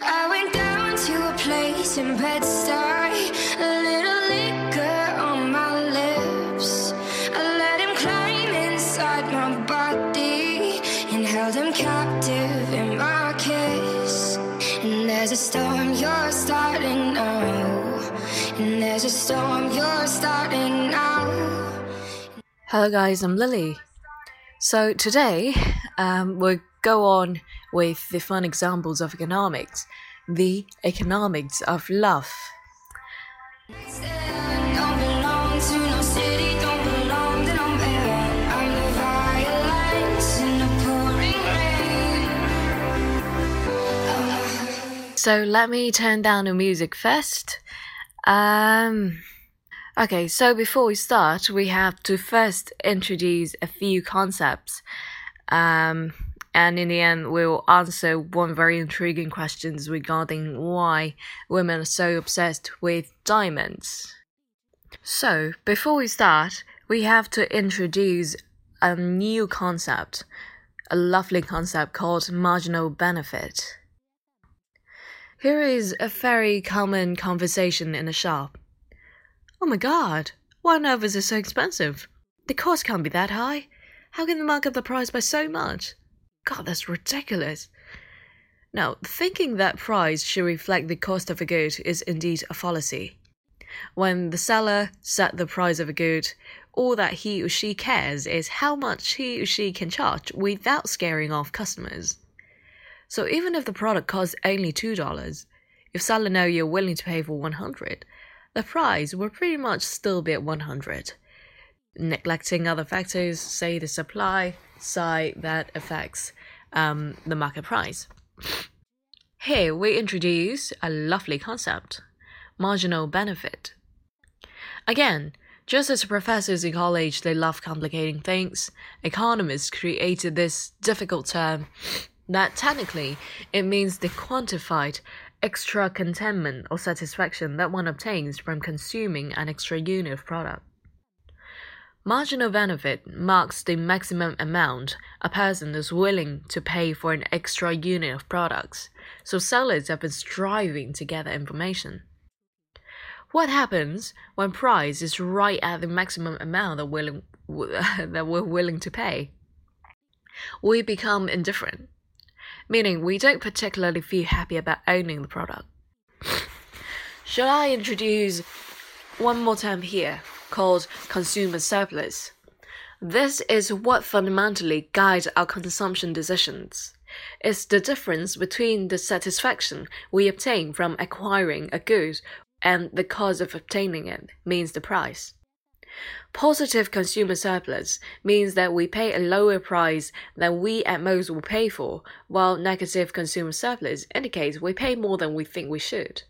I went down to a place in Bed-Stuy, a little liquor on my lips. I let him climb inside my body and held him captive in my kiss. And there's a storm you're starting now, and there's a storm you're starting now. Hello, guys, I'm Lily. So, today um, we'll go on with the fun examples of economics, the economics of love. So, let me turn down the music first. Um, okay, so before we start, we have to first introduce a few concepts. Um, and in the end, we'll answer one very intriguing questions regarding why women are so obsessed with diamonds. So, before we start, we have to introduce a new concept, a lovely concept called marginal benefit. Here is a very common conversation in a shop. Oh my god, why on it so expensive? The cost can't be that high. How can they mark up the price by so much? God, that's ridiculous. Now, thinking that price should reflect the cost of a good is indeed a fallacy. When the seller set the price of a good, all that he or she cares is how much he or she can charge without scaring off customers. So even if the product costs only $2, if seller know you're willing to pay for 100, the price will pretty much still be at 100 neglecting other factors, say the supply side that affects um, the market price. Here we introduce a lovely concept marginal benefit. Again, just as professors in college they love complicating things, economists created this difficult term that technically it means the quantified extra contentment or satisfaction that one obtains from consuming an extra unit of product. Marginal benefit marks the maximum amount a person is willing to pay for an extra unit of products, so sellers have been striving to gather information. What happens when price is right at the maximum amount that, willing, that we're willing to pay? We become indifferent, meaning we don't particularly feel happy about owning the product. Shall I introduce one more term here? Called consumer surplus. This is what fundamentally guides our consumption decisions. It's the difference between the satisfaction we obtain from acquiring a good and the cost of obtaining it means the price. Positive consumer surplus means that we pay a lower price than we at most will pay for, while negative consumer surplus indicates we pay more than we think we should.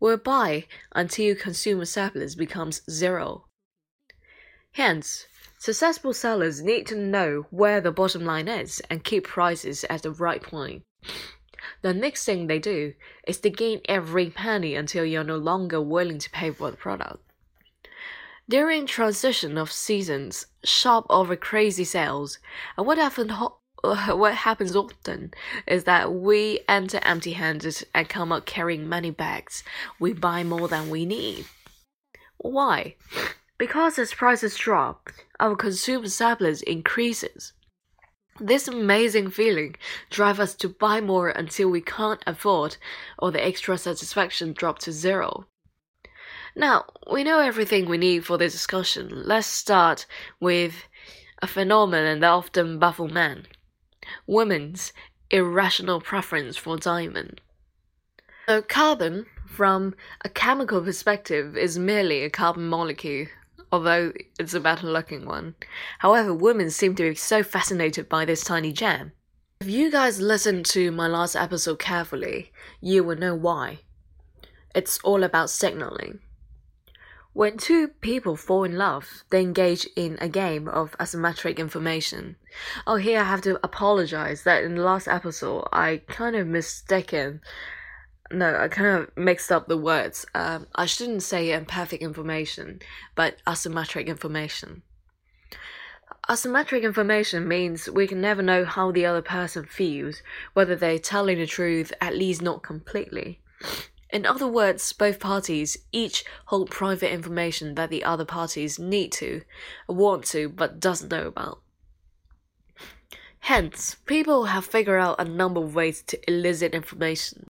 We'll buy until consumer surplus becomes zero. Hence, successful sellers need to know where the bottom line is and keep prices at the right point. The next thing they do is to gain every penny until you're no longer willing to pay for the product. During transition of seasons, shop over crazy sales, and what happened what happens often is that we enter empty-handed and come out carrying many bags. We buy more than we need. Why? Because as prices drop, our consumer surplus increases. This amazing feeling drives us to buy more until we can't afford or the extra satisfaction drops to zero. Now, we know everything we need for this discussion. Let's start with a phenomenon that often baffles men women's irrational preference for diamond. So, carbon, from a chemical perspective, is merely a carbon molecule although it's a better looking one. However, women seem to be so fascinated by this tiny gem. If you guys listened to my last episode carefully, you will know why. It's all about signaling. When two people fall in love, they engage in a game of asymmetric information. Oh, here I have to apologize that in the last episode I kind of mistaken no, I kind of mixed up the words. Um, I shouldn't say imperfect information, but asymmetric information. Asymmetric information means we can never know how the other person feels, whether they're telling the truth, at least not completely. In other words, both parties each hold private information that the other parties need to, want to, but doesn't know about. Hence, people have figured out a number of ways to elicit information.